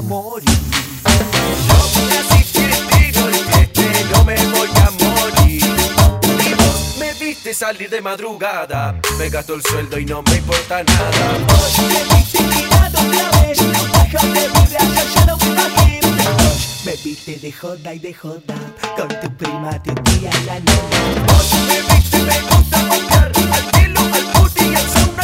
a morir. No voy a asistir porque este, yo me voy a morir. Me viste salir de madrugada, me gastó el sueldo y no me importa nada. Me viste tirado otra vez, bajas de vidrio, yo no me imagino. Me viste de joda y de joda, con tu prima, tu tía, la nena. Me viste, me gusta voltear, al pelo, al puti y al sauna.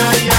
not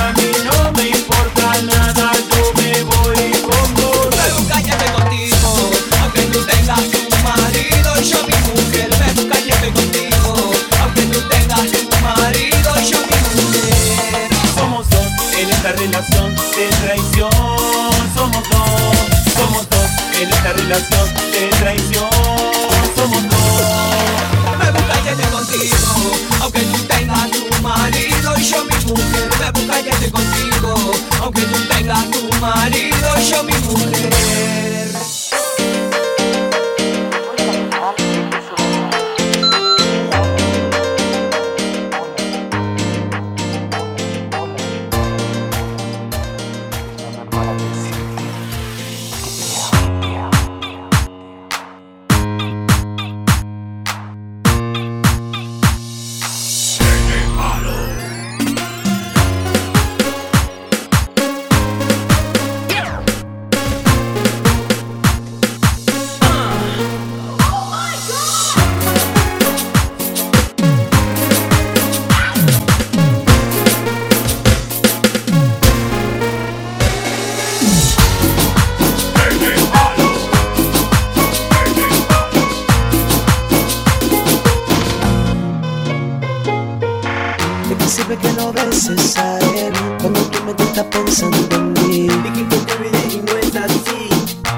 veces a él cuando tu mente está pensando en mí. Dije que te olvidé y no es así.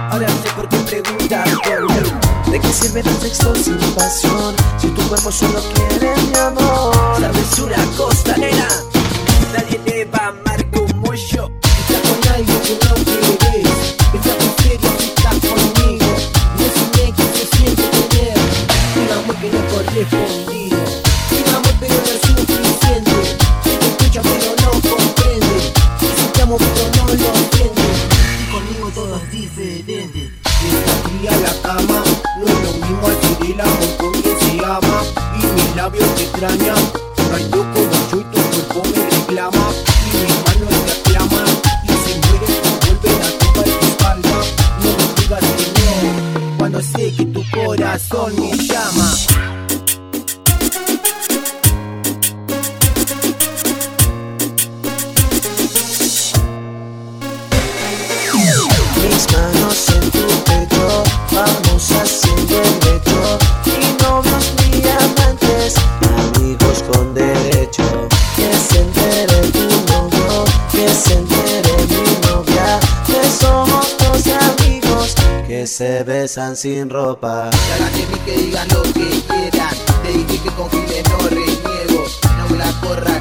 Ahora sé por qué preguntas por mí. ¿De qué sirve el sexo sin pasión? Si tu cuerpo solo quiere mi amor. ¿Sabes una cosa, nena? hacemos pero no lo entienden Y conmigo todo es diferente. Desde a la cama No es lo mismo adquirir amor con quien se ama Y mis labios te extrañan. Rayo como yo y tu cuerpo me reclama. Y mis manos te aclaman Y si mueres vuelven a tocar tu espalda. No me digas que no Cuando sé que tu corazón me llama. Se besan sin ropa. Ya gané mi que digan lo que quieran. Te dije que con Giles no reniego. No me la corra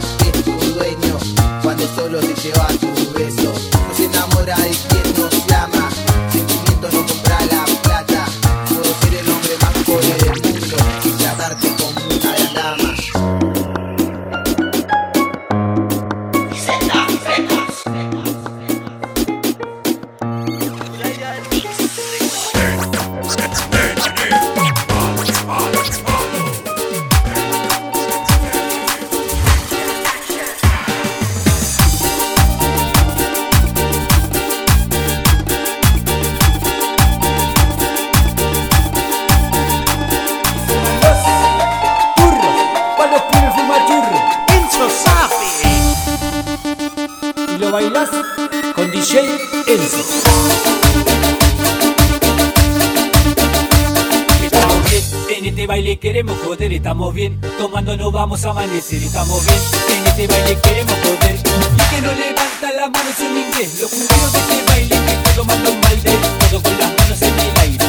Tomando nos vamos a amanecer, estamos bien. En este baile queremos joder. Y que no levanta la mano es un inglés. Los cumbieros de este baile que está tomando un balde. Todo con las manos en el aire.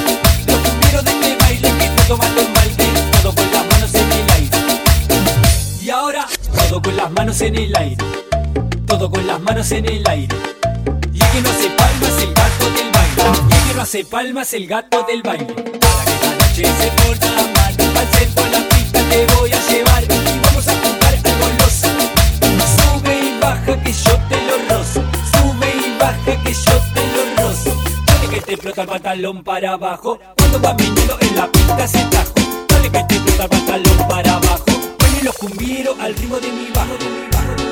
Los cumbieros de este baile que está tomando un balde. Todo con las manos en el aire. Y ahora, todo con las manos en el aire. Todo con las manos en el aire. Y que no hace palmas el gato del baile. Y que no hace palmas el gato del baile. Para que la noche se porta mal. Al te voy a llevar. Y vamos a jugar al goloso. Sube y baja que yo te lo rozo. Sube y baja que yo te lo rozo. Dale que te explota el pantalón para abajo. Cuando va viniendo en la pista se tajo. Dale que te explota el pantalón para abajo. Ponen los cumbieros al ritmo de mi. De mi bajo,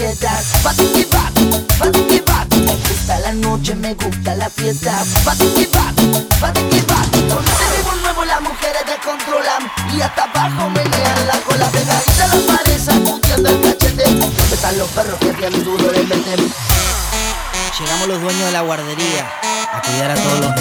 baila las chetas, bate que bate, bate que bate. Me gusta la noche, me gusta la fiesta, que bate. Con este ritmo nuevo las mujeres descontrolan y hasta abajo menean la cola pegadita a la pared sacudiendo el cachete. ¿Dónde están los perros que bien duro le meten? Llegamos los dueños de la guardería a cuidar a todos los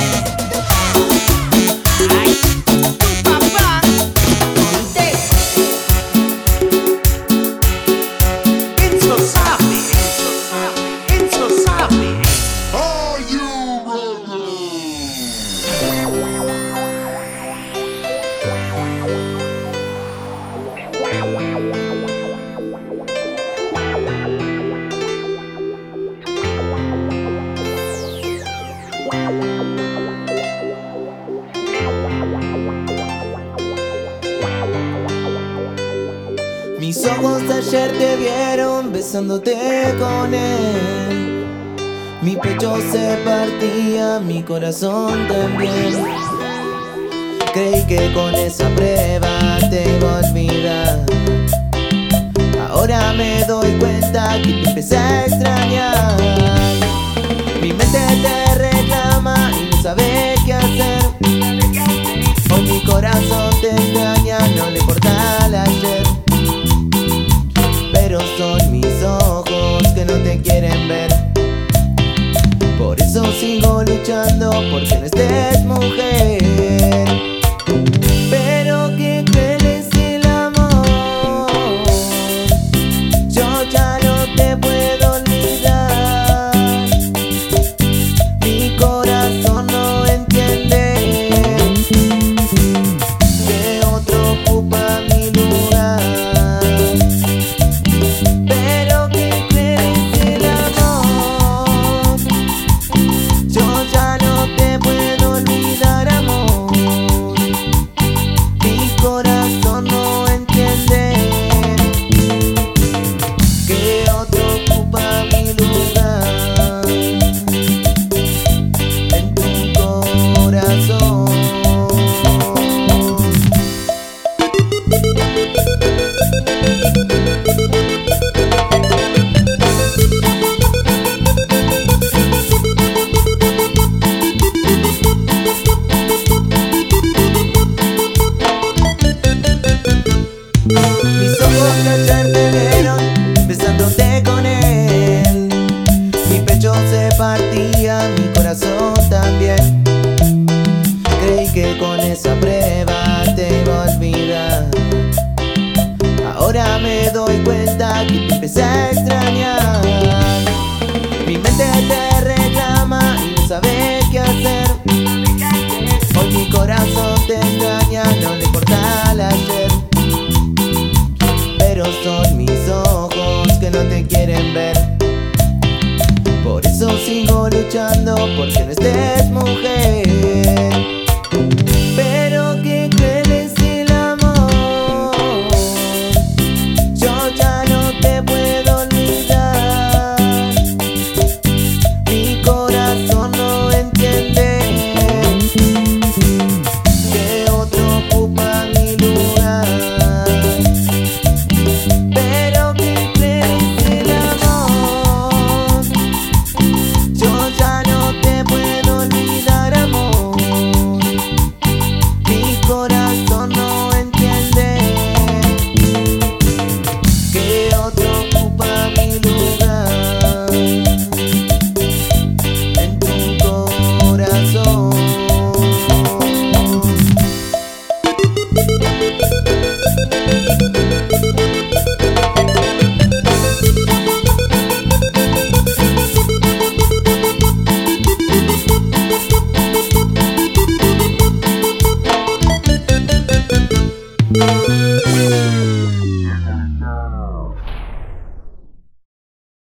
besándote con él. Mi pecho se partía, mi corazón también. Creí que con esa prueba te iba a olvidar. Ahora me doy cuenta que te empecé a extrañar. Mi mente te reclama y no sabe qué hacer. Hoy mi corazón porque no estés mujer.